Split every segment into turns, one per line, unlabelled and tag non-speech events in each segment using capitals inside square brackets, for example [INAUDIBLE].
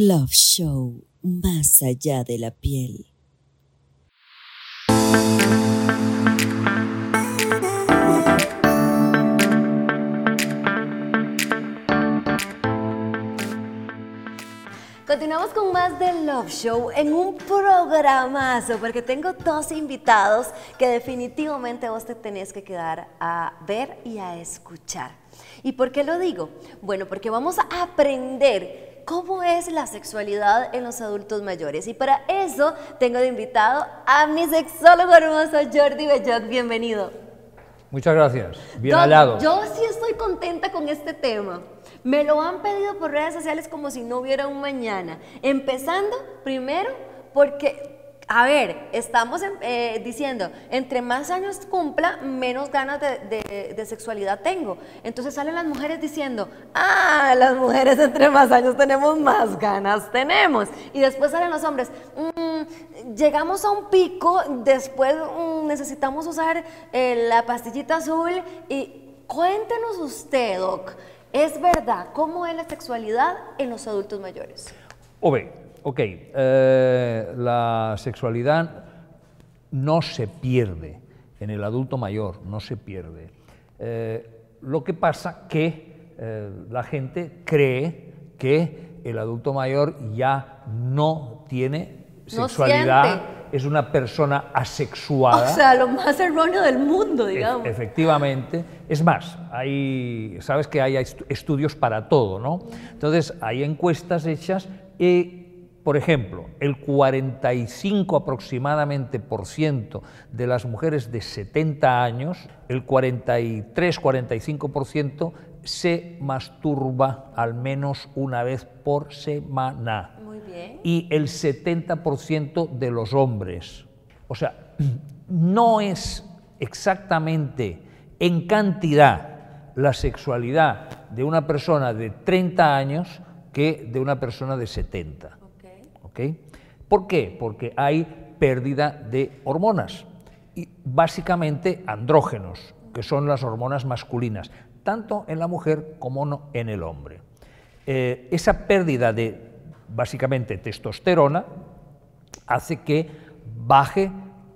Love Show, más allá de la piel.
Continuamos con más del Love Show en un programazo, porque tengo dos invitados que definitivamente vos te tenés que quedar a ver y a escuchar. ¿Y por qué lo digo? Bueno, porque vamos a aprender cómo es la sexualidad en los adultos mayores. Y para eso tengo de invitado a mi sexólogo hermoso Jordi Bellot. Bienvenido.
Muchas gracias. Bien hallado.
Yo sí estoy contenta con este tema. Me lo han pedido por redes sociales como si no hubiera un mañana. Empezando primero porque, a ver, estamos eh, diciendo, entre más años cumpla, menos ganas de, sexualidad tengo. Entonces salen las mujeres diciendo, ah, las mujeres [LAUGHS] entre más años tenemos, más ganas tenemos. Y después salen los hombres, mm, llegamos a un pico, después mm, necesitamos usar eh, la pastillita azul y cuéntenos usted, Doc. ¿Es verdad? ¿Cómo es la sexualidad en los adultos mayores?
Ok, eh, la sexualidad no se pierde en el adulto mayor, no se pierde. Eh, lo que pasa que eh, la gente cree que el adulto mayor ya no tiene sexualidad es una persona asexuada.
O sea, lo más erróneo del mundo, digamos.
efectivamente. Es más, hay, sabes que hay estudios para todo, ¿no? Entonces, hay encuestas hechas y por ejemplo, el 45 aproximadamente por ciento de las mujeres de 70 años, el 43-45 por ciento se masturba al menos una vez por semana y el 70% de los hombres. O sea, [CLEARS THROAT] no es exactamente en cantidad la sexualidad de una persona de 30 años que de una persona de 70. ¿Por qué? Porque hay pérdida de hormonas y básicamente andrógenos, que son las hormonas masculinas, tanto en la mujer como en el hombre. Eh, esa pérdida de básicamente testosterona, hace que baje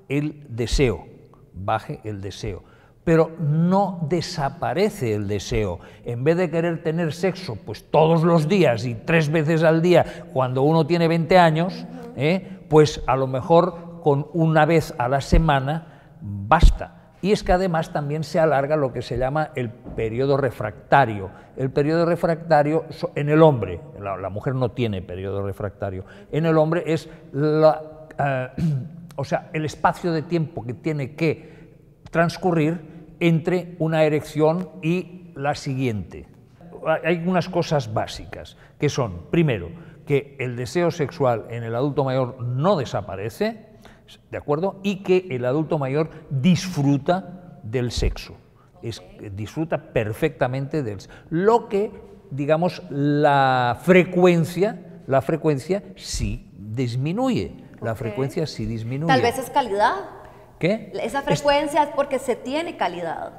el deseo, baje el deseo. Pero no desaparece el deseo. En vez de querer tener sexo pues todos los días y tres veces al día cuando uno tiene 20 años, ¿eh? pues a lo mejor con una vez a la semana basta y es que además también se alarga lo que se llama el periodo refractario. El periodo refractario en el hombre, la, mujer no tiene periodo refractario, en el hombre es eh, [CLEARS THROAT] o sea, el espacio de tiempo que tiene que transcurrir entre una erección y la siguiente. Hay unas cosas básicas, que son, primero, que el deseo sexual en el adulto mayor no desaparece, ¿de acuerdo? Y que el adulto mayor disfruta del sexo, es, disfruta perfectamente del sexo. Lo que, digamos, la frecuencia, la frecuencia sí disminuye, la frecuencia sí disminuye.
Tal vez es calidad.
¿Qué?
Esa frecuencia es, porque se tiene calidad.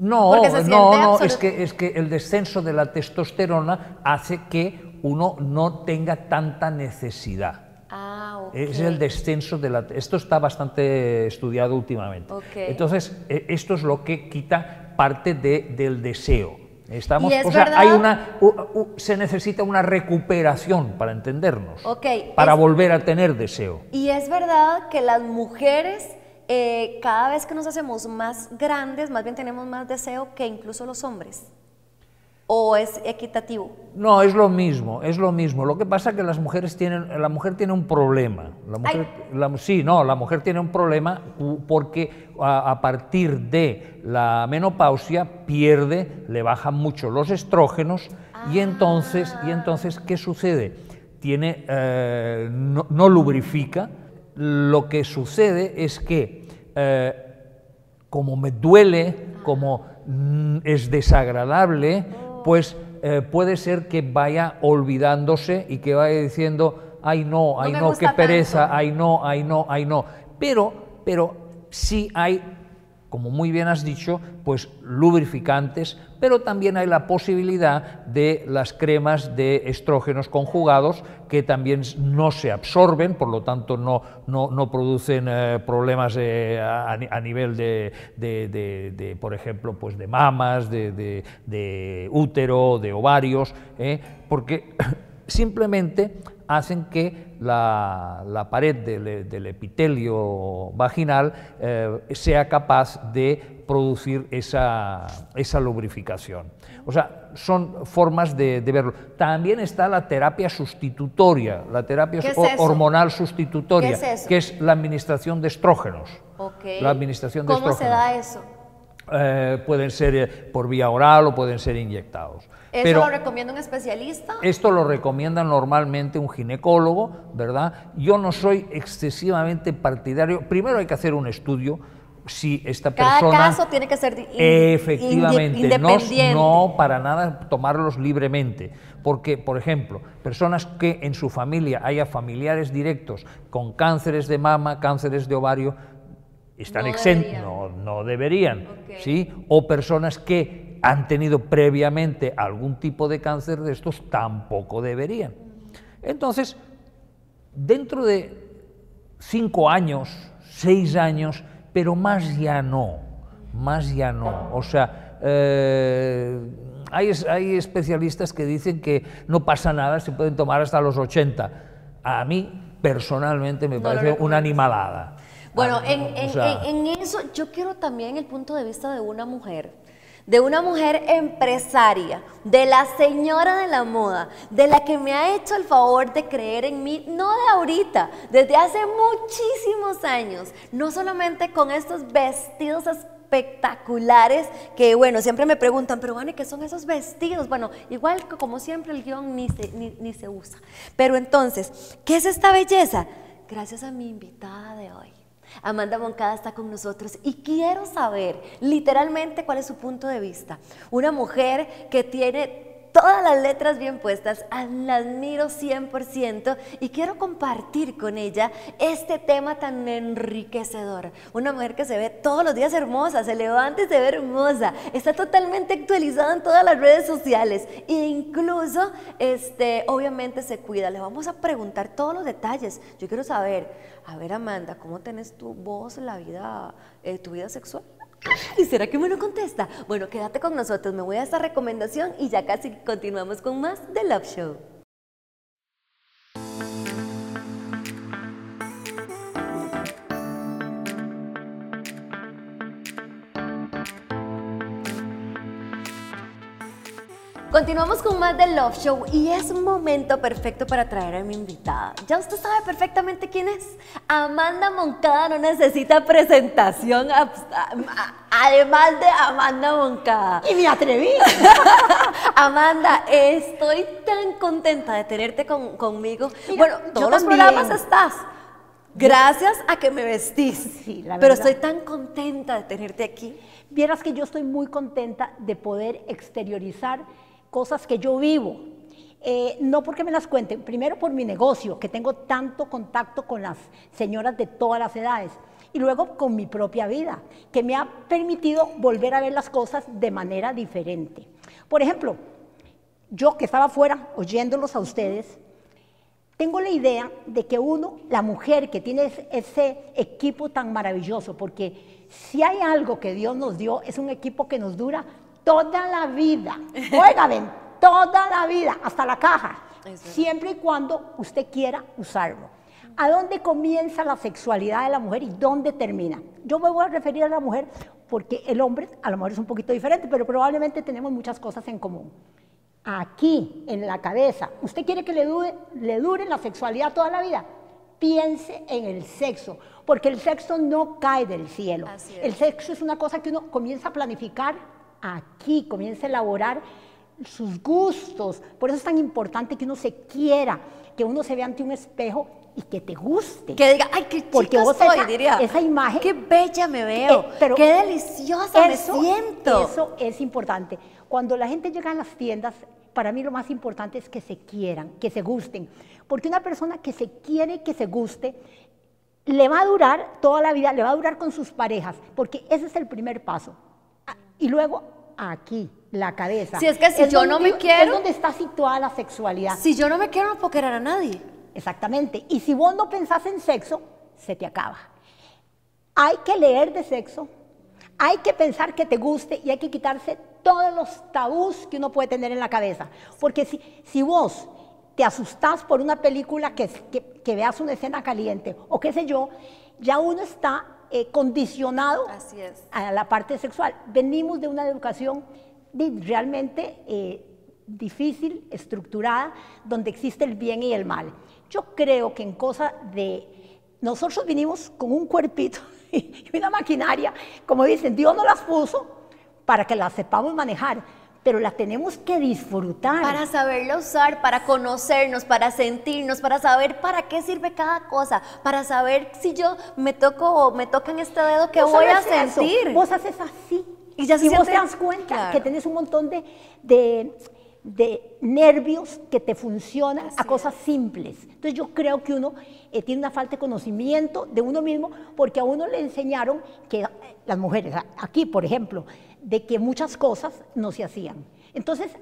No, no, no, es que, es que el descenso de la testosterona hace que uno no tenga tanta necesidad.
Ah,
es el descenso de la... Esto está bastante estudiado últimamente. Entonces, e, esto es lo que quita parte de, del deseo. Estamos, o sea, hay una, se necesita una recuperación para entendernos, para volver a tener deseo.
Y es verdad que las mujeres, eh, cada vez que nos hacemos más grandes, más bien tenemos más deseo que incluso los hombres o es equitativo?
No, es lo mismo, es lo mismo. Lo que pasa es que las mujeres tienen, la mujer tiene un problema. La mujer, sí, no, la mujer tiene un problema porque a, partir de la menopausia pierde, le bajan mucho los estrógenos y entonces, y entonces ¿qué sucede? Tiene, eh, no, lubrifica. Lo que sucede es que eh, como me duele, como mm, es desagradable, pues eh, puede ser que vaya olvidándose y que vaya diciendo, ay no, ay no, qué pereza, ay no, ay no, ay no. Pero, pero sí hay como muy bien has dicho, pues lubrificantes, pero también hay la posibilidad de las cremas de estrógenos conjugados que también no se absorben, por lo tanto no, no, producen eh, problemas eh, a, nivel de, de, por ejemplo, pues de mamas, de, útero, de ovarios, ¿eh? porque [CLEARS THROAT] simplemente hacen que la, pared del, epitelio vaginal eh, sea capaz de producir esa, lubrificación. O sea, son formas de, verlo. También está la terapia sustitutoria, la terapia hormonal sustitutoria, que es la administración de estrógenos. La administración de
¿Cómo se da eso?
Eh, pueden ser eh, por vía oral o pueden ser inyectados.
¿Eso lo recomienda un especialista?
Esto lo recomienda normalmente un ginecólogo, ¿verdad? Yo no soy excesivamente partidario. Primero hay que hacer un estudio si esta persona...
Cada caso tiene que ser
efectivamente, independiente. No, no para nada tomarlos libremente. Porque, por ejemplo, personas que en su familia haya familiares directos con cánceres de mama, cánceres de ovario, están exentos, no, no, deberían, ¿sí? O personas que han tenido previamente algún tipo de cáncer de estos, tampoco deberían. Entonces, dentro de cinco años, seis años, pero más ya no, más ya no. O sea, eh, hay, hay, especialistas que dicen que no pasa nada, se pueden tomar hasta los 80. A mí, personalmente, me parece una animalada.
Bueno, ah, en, eso yo quiero también el punto de vista de una mujer, de una mujer empresaria, de la señora de la moda, de la que me ha hecho el favor de creer en mí, no de ahorita, desde hace muchísimos años, no solamente con estos vestidos espectaculares que, bueno, siempre me preguntan, pero bueno, ¿qué son esos vestidos? Bueno, igual que como siempre el guion se, ni se usa. Pero entonces, ¿qué es esta belleza? Gracias a mi invitada de hoy. Amanda Moncada está con nosotros y quiero saber literalmente cuál es su punto de vista. Una mujer que tiene todas las letras bien puestas, la admiro 100% y quiero compartir con ella este tema tan enriquecedor. Una mujer que se ve todos los días hermosa, se levanta y se ve hermosa, está totalmente actualizada en todas las redes sociales e incluso, este, obviamente se cuida. Le vamos a preguntar todos los detalles. Yo quiero saber, a ver Amanda, ¿cómo tenés tu voz la vida, eh, tu vida sexual? [LAUGHS] ¿Y será que me lo contesta? Bueno, quédate con nosotros, me voy a esta recomendación y ya casi continuamos con más de Love Show. Continuamos con más del Love Show y es un momento perfecto para traer a mi invitada. Ya usted sabe perfectamente quién es. Amanda Moncada no necesita presentación, además de Amanda Moncada.
Y me atreví. [LAUGHS]
Amanda, estoy tan contenta de tenerte conmigo. bueno, todos los programas estás. Gracias a que me vestís. Sí, la Pero estoy tan contenta de tenerte aquí.
Vieras que yo estoy muy contenta de poder exteriorizar cosas que yo vivo. Eh, no porque me las cuenten, primero por mi negocio, que tengo tanto contacto con las señoras de todas las edades, y luego con mi propia vida, que me ha permitido volver a ver las cosas de manera diferente. Por ejemplo, yo que estaba afuera oyéndolos a ustedes, tengo la idea de que uno, la mujer que tiene ese equipo tan maravilloso, porque si hay algo que Dios nos dio, es un equipo que nos dura toda la vida. Oigan, toda la vida, hasta la caja. Siempre y cuando usted quiera usarlo. ¿A dónde comienza la sexualidad de la mujer y dónde termina? Yo me voy a referir a la mujer porque el hombre a lo mejor es un poquito diferente, pero probablemente tenemos muchas cosas en común. Aquí, en la cabeza, ¿usted quiere que le dure, le dure la sexualidad toda la vida? Piense en el sexo, porque el sexo no cae del cielo. El sexo es una cosa que uno comienza a planificar aquí, comienza a elaborar sus gustos. Por eso es tan importante que uno se quiera, que uno se vea ante un espejo y que te guste.
Que diga, ay, qué Porque vos esa, diría.
Esa imagen.
Qué bella me veo, eh, qué deliciosa me siento.
Eso es importante. Cuando la gente llega a las tiendas, para mí lo más importante es que se quieran, que se gusten. Porque una persona que se quiere, que se guste, le va a durar toda la vida, le va a durar con sus parejas, porque ese es el primer paso. Y luego aquí, la cabeza.
Si es que si yo no
donde-
me quiero-
Es donde está situada la sexualidad.
Si yo no me quiero, no puedo querer a nadie.
Exactamente. Y si vos no pensás en sexo, se te acaba. Hay que leer de sexo, hay que pensar que te guste y hay que quitarse todos los tabús que uno puede tener en la cabeza. Porque si, si vos te asustás por una película que, que, que veas una escena caliente o qué sé yo, ya uno está eh, condicionado
Así es.
a la parte sexual. Venimos de una educación realmente eh, difícil, estructurada, donde existe el bien y el mal. Yo creo que en cosa de... Nosotros vinimos con un cuerpito [LAUGHS] y una maquinaria, como dicen, Dios nos las puso para que las sepamos manejar, pero la tenemos que disfrutar.
Para saberla usar, para conocernos, para sentirnos, para saber para qué sirve cada cosa, para saber si yo me toco me toca en este dedo, qué voy a
eso,
sentir.
Vos haces así.
Y ya se
vos
siente-
te das cuenta
Claro.
que tenés un montón de, de, de nervios que te funcionan a
Así
cosas simples. Entonces yo creo que uno eh, tiene una falta de conocimiento de uno mismo porque a uno le enseñaron que eh, las mujeres, aquí por ejemplo, de que muchas cosas no se hacían. Entonces,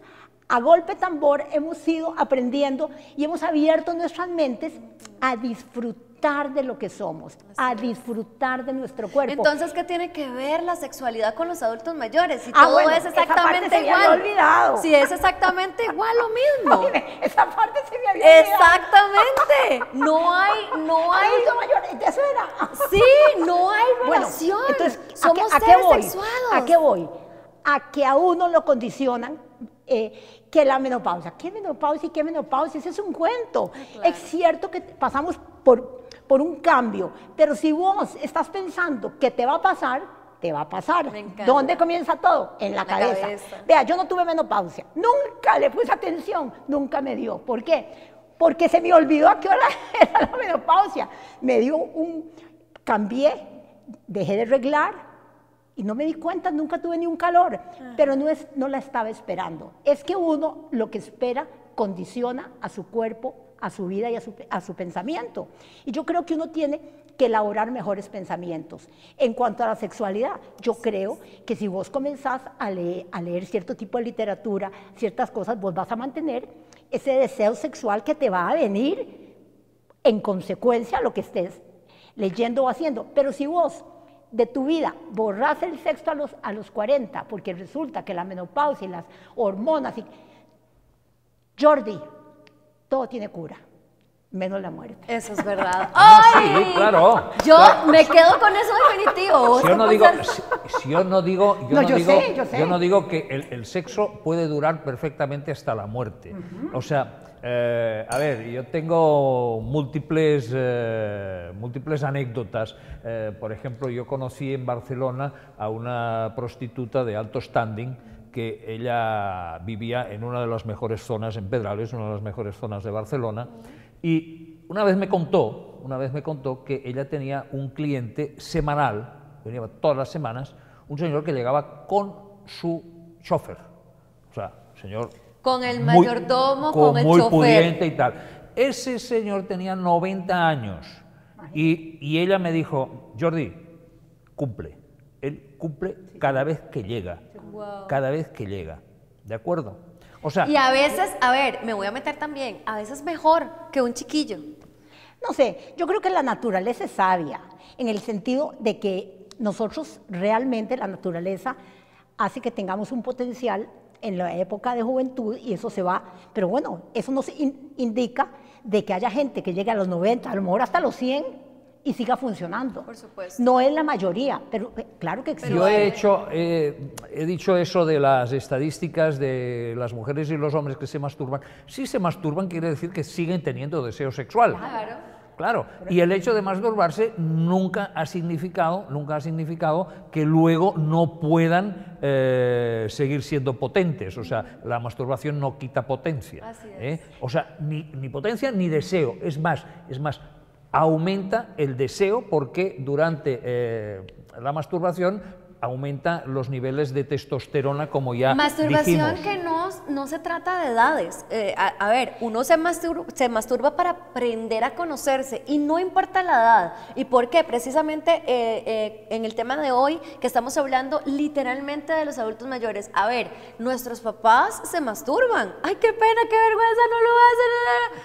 a golpe tambor hemos ido aprendiendo y hemos abierto nuestras mentes a disfrutar de lo que somos, a disfrutar de nuestro cuerpo.
Entonces, ¿qué tiene que ver la sexualidad con los adultos mayores? Si
Ah,
todo
bueno,
es
esa parte
exactamente
se me
igual.
olvidado.
Si es exactamente igual lo mismo. [LAUGHS]
Oye, esa parte se me había olvidado.
Exactamente. No hay, no [LAUGHS] hay.
Adulto mayor, eso era.
Sí, no hay [LAUGHS]
Bueno,
relación.
entonces, ¿a qué,
Somos
a qué
seres
voy?
sexuados.
¿A qué voy? A que a uno lo condicionan eh, que la menopausia. ¿Qué menopausia y qué menopausia? Ese es un cuento.
Ah,
Es cierto que pasamos por, por un cambio, pero si vos estás pensando que te va a pasar, te va a pasar. ¿Dónde comienza todo? En la,
La
cabeza.
cabeza.
Vea, yo no tuve menopausia. Nunca le puse atención. Nunca me dio. ¿Por qué? Porque se me olvidó a qué hora [LAUGHS] era la menopausia. Me dio un... Cambié, dejé de reglar y no me di cuenta, nunca tuve ni un calor, pero no, es, no la estaba esperando. Es que uno lo que espera condiciona a su cuerpo, a su vida y a su, a su pensamiento. Y yo creo que uno tiene que elaborar mejores pensamientos. En cuanto a la sexualidad, yo creo que si vos comenzás a leer, a leer cierto tipo de literatura, ciertas cosas, vos vas a mantener ese deseo sexual que te va a venir en consecuencia a lo que estés leyendo o haciendo. Pero si vos de tu vida borras el sexo a los, a los 40, porque resulta que la menopausia y las hormonas y... Jordi, todo tiene cura, menos la muerte.
Eso es verdad. [LAUGHS]
Sí,
¡Ay!
claro.
Yo
Claro.
me quedo con eso definitivo. ¿Vos
Si yo no digo, si, si yo no digo, yo
No,
no,
yo
digo,
sé, yo sé.
yo no digo que el, el sexo puede durar perfectamente hasta la muerte. O sea, eh, a ver, yo tengo múltiples, eh, múltiples anécdotas. Eh, por ejemplo, yo conocí en Barcelona a una prostituta de alto standing que ella vivía en una de las mejores zonas, en Pedrales, una de las mejores zonas de Barcelona, y una vez me contó, una vez me contó que ella tenía un cliente semanal, venía todas las semanas, un señor que llegaba con su chofer, o sea, señor
Con el
muy-
mayordomo,
con
con el
muy
chofer.
pudiente y tal. Ese señor tenía 90 años y, y ella me dijo, Jordi, cumple. Él cumple cada vez que llega. Cada vez que llega. ¿De acuerdo? O sea,
Y a veces, a ver, me voy a meter también, a veces mejor que un chiquillo.
No sé, yo creo que la naturaleza es sabia, en el sentido de que nosotros realmente la naturaleza hace que tengamos un potencial en la época de juventud y eso se va, pero bueno, eso nos in- indica de que haya gente que llegue a los 90, a lo mejor hasta los 100 y siga funcionando.
Por supuesto.
No es la mayoría, pero eh, claro que existe.
Yo he hecho, eh, he dicho eso de las estadísticas de las mujeres y los hombres que se masturban. Si se masturban quiere decir que siguen teniendo deseo sexual.
Claro.
Claro. Y el hecho de masturbarse nunca ha significado, nunca ha significado que luego no puedan eh, seguir siendo potentes. O sea, la masturbación no quita potencia.
Así es.
¿eh? O sea, ni, ni potencia ni deseo. Es más, es más, aumenta el deseo porque durante eh, la masturbación aumenta los niveles de testosterona, como ya
Masturbación
dijimos.
que no, no se trata de edades. Eh, a, a ver, uno se masturba, se masturba para aprender a conocerse y no importa la edad. ¿Y por qué? Precisamente eh, eh, en el tema de hoy que estamos hablando literalmente de los adultos mayores. A ver, nuestros papás se masturban. Ay, qué pena, qué vergüenza, no lo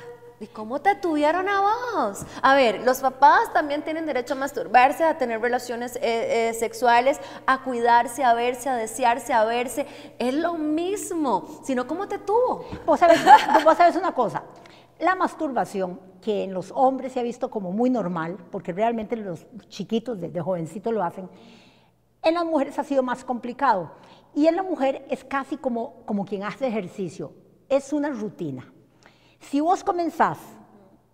hacen. ¿Y cómo te tuvieron a vos? A ver, los papás también tienen derecho a masturbarse, a tener relaciones eh, eh, sexuales, a cuidarse, a verse, a desearse, a verse. Es lo mismo, sino cómo te tuvo.
Vos sabés, [LAUGHS] vos sabés una cosa, la masturbación, que en los hombres se ha visto como muy normal, porque realmente los chiquitos desde jovencitos lo hacen, en las mujeres ha sido más complicado. Y en la mujer es casi como, como quien hace ejercicio, es una rutina. Si vos comenzás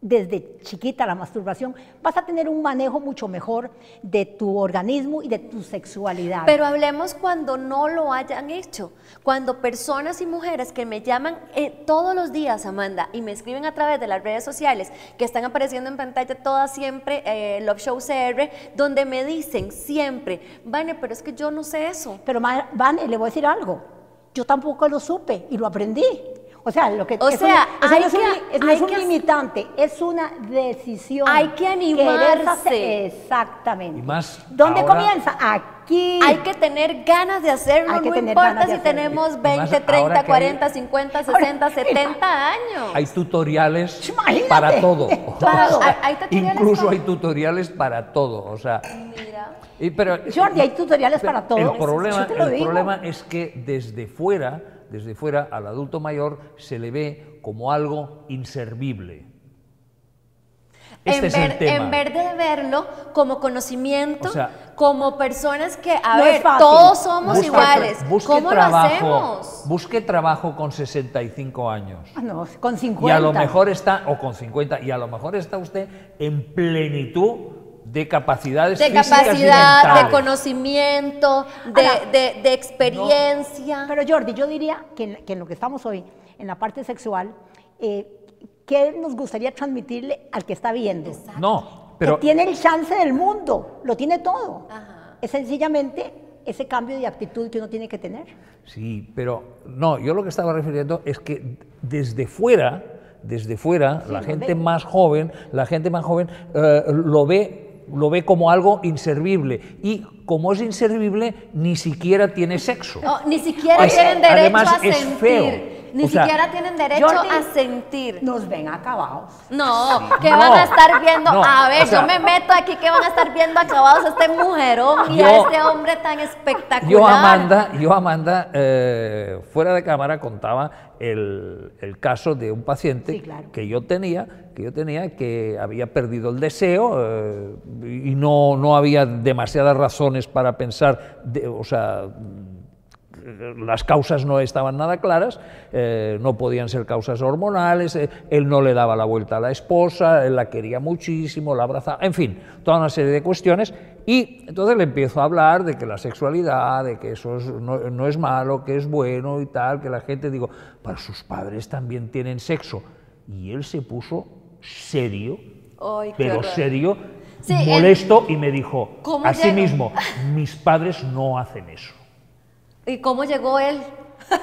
desde chiquita la masturbación, vas a tener un manejo mucho mejor de tu organismo y de tu sexualidad.
Pero hablemos cuando no lo hayan hecho. Cuando personas y mujeres que me llaman eh, todos los días, Amanda, y me escriben a través de las redes sociales, que están apareciendo en pantalla todas siempre, eh, Love Show CR, donde me dicen siempre, Vane, pero es que yo no sé eso.
Pero, Vane, le voy a decir algo. Yo tampoco lo supe y lo aprendí. O sea, lo que
O sea,
no, eso
hay
no es un,
que-
no
hay
es un
que-
limitante, es una decisión.
Hay que animarse.
hacer- Exactamente.
Y más
¿Dónde
ahora-
comienza? Aquí.
Hay que tener ganas de hacerlo,
Hay que
no
tener
importa
ganas de
si
hacerlo.
tenemos
Y más
20,
ahora
30,
que hay-
40, 50, 60,
Ahora-
70 años.
Hay tutoriales
Imagínate,
para todo. [LAUGHS]
para-
O sea,
hay- tutoriales
incluso
para-
hay tutoriales para todo. O sea,
Mira.
y- pero,
Jordi, hay tutoriales para todo.
El problema, el problema es que desde fuera, desde fuera al adulto mayor se le ve como algo inservible. Este
en,
es el
ver-
tema.
en vez de verlo como conocimiento,
O sea,
como personas que, a
no
ver, todos somos
Busque
iguales. ¿Cómo
trabajo,
lo hacemos?
Busque trabajo con 65 años.
Ah, no, con 50.
Y a lo mejor está, o con 50, y a lo mejor está usted en plenitud de capacidades
De
físicas y
capacidad, de conocimiento, de,
Ahora,
de- de experiencia.
Pero Jordi, yo diría que en, que en lo que estamos hoy, en la parte sexual, eh, ¿qué nos gustaría transmitirle al que está viendo?
No, pero
que tiene el chance del mundo, lo tiene todo.
Ajá.
Es sencillamente ese cambio de actitud que uno tiene que tener.
Sí, pero no, yo lo que estaba refiriendo es que desde fuera, desde fuera, la gente
ve.
más joven, la gente más joven eh, lo ve lo ve como algo inservible y como es inservible ni siquiera tiene sexo.
No, ni siquiera
Es-
tienen derecho
además,
a
es
sentir.
feo.
Ni
O sea,
siquiera tienen derecho
Jordi,
a sentir.
Nos ven acabados.
No, que
No.
van a estar viendo.
No,
a ver,
o sea-
yo me meto aquí que van a estar viendo acabados a este mujerón y a este hombre tan espectacular.
Yo, Amanda, yo, Amanda eh, fuera de cámara contaba el, el caso de un paciente
Sí, claro.
que yo tenía, que yo tenía que había perdido el deseo eh, y no, no había demasiadas razones para pensar, de- o sea, las causas no estaban nada claras, eh, no podían ser causas hormonales, eh, él no le daba la vuelta a la esposa, él la quería muchísimo, la abrazaba, en fin, toda una serie de cuestiones. Y entonces le empiezo a hablar de que la sexualidad, de que eso es- no, no es malo, que es bueno y tal, que la gente, digo, para sus padres también tienen sexo. Y él se puso serio,
Ay,
pero
horror.
serio,
Sí, él-
molesto, y me dijo,
¿Cómo
así
llega?
mismo, mis padres no hacen eso.
¿Y cómo llegó él?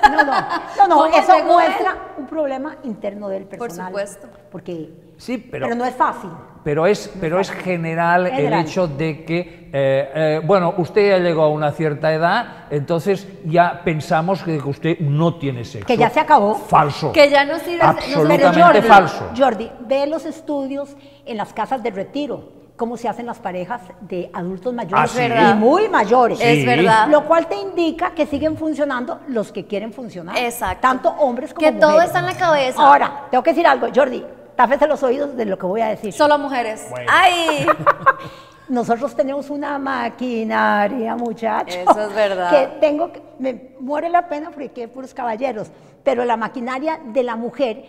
No, no, no, no [LAUGHS]
¿Cómo
eso muestra un problema interno del personal.
supuesto.
Porque,
Sí,
pero,
pero,
no es fácil.
pero, es, pero es general,
General.
el hecho de que, eh, eh, bueno, usted ya llegó a una cierta edad, entonces ya pensamos que usted no tiene sexo.
Que ya se acabó.
Falso.
Que ya no sirve. no sirve-
Absolutamente
Jordi,
falso.
Jordi, ve los estudios en las casas de retiro, cómo se hacen las parejas de adultos mayores
Ah, ¿sí?
y muy mayores.
Es
Sí.
verdad.
Lo cual te indica que siguen funcionando los que quieren funcionar.
Exacto.
Tanto hombres como
Que todo
mujeres.
está en la cabeza.
Ahora, tengo que decir algo, Jordi, tápese los oídos de lo que voy a decir.
Solo mujeres.
Bueno.
¡Ay! [LAUGHS]
Nosotros tenemos una maquinaria, muchachos.
Eso es verdad.
Que tengo que, me muere la pena porque hay puros caballeros, pero la maquinaria de la mujer,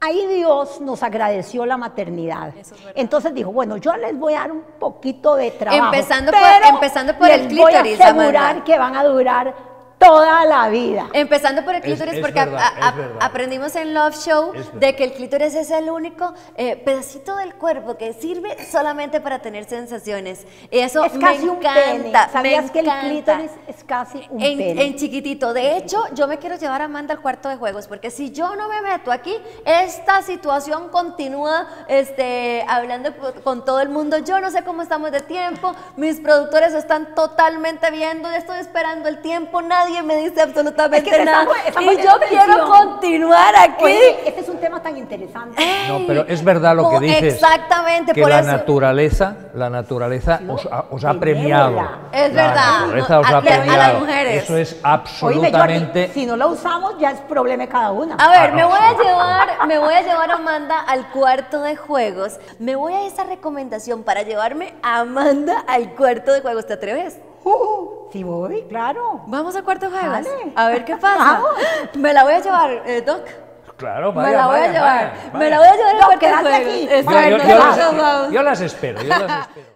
ahí Dios nos agradeció la maternidad.
Es.
Entonces dijo, bueno, yo les voy a dar un poquito de trabajo.
Empezando por- empezando por
les
el
voy a asegurar
Amanda.
que van a durar toda la vida.
Empezando por el clítoris,
es
porque
verdad,
a- aprendimos en Love Show de que el clítoris es el único eh, pedacito del cuerpo que sirve solamente para tener sensaciones. Y eso
Es casi
me
un
encanta.
pene. ¿Sabías
me
que el
encanta.
clítoris es casi un
en,
pene?
en chiquitito. De hecho, yo me quiero llevar a Amanda al cuarto de juegos, porque si yo no me meto aquí, esta situación continúa este, hablando co- con todo el mundo. Yo no sé cómo estamos de tiempo, mis productores están totalmente viendo, estoy esperando el tiempo, nadie me dice absolutamente
Es que
nada.
estamos- estamos
y yo quiero continuar aquí.
Oye, este es un tema tan interesante.
No, pero es verdad lo que
Oh,
dices.
exactamente,
que
por
la
eso.
naturaleza, la naturaleza os, ha- os ha premiado.
Es
La
verdad,
naturaleza
no,
os
a-
ha
y a- a las
premiado.
mujeres.
Eso es absolutamente.
Jordi, si no lo usamos ya es problema de cada una.
A ver,
Ah,
me
no,
voy a
sí.
llevar, me voy a llevar a Amanda al cuarto de juegos. Me voy a esa recomendación para llevarme a Amanda al cuarto de juegos. ¿Te atreves?
Uh, sí voy, claro.
Vamos al cuarto de juegos.
Dale.
A ver qué pasa. [LAUGHS]
Vamos.
Me la voy a llevar, eh, Doc.
Claro,
me
vaya,
la voy a llevar.
vaya,
Me la voy a llevar
No,
cuarto juegos.
aquí.
Yo- yo- yo las- yo las espero, yo las espero.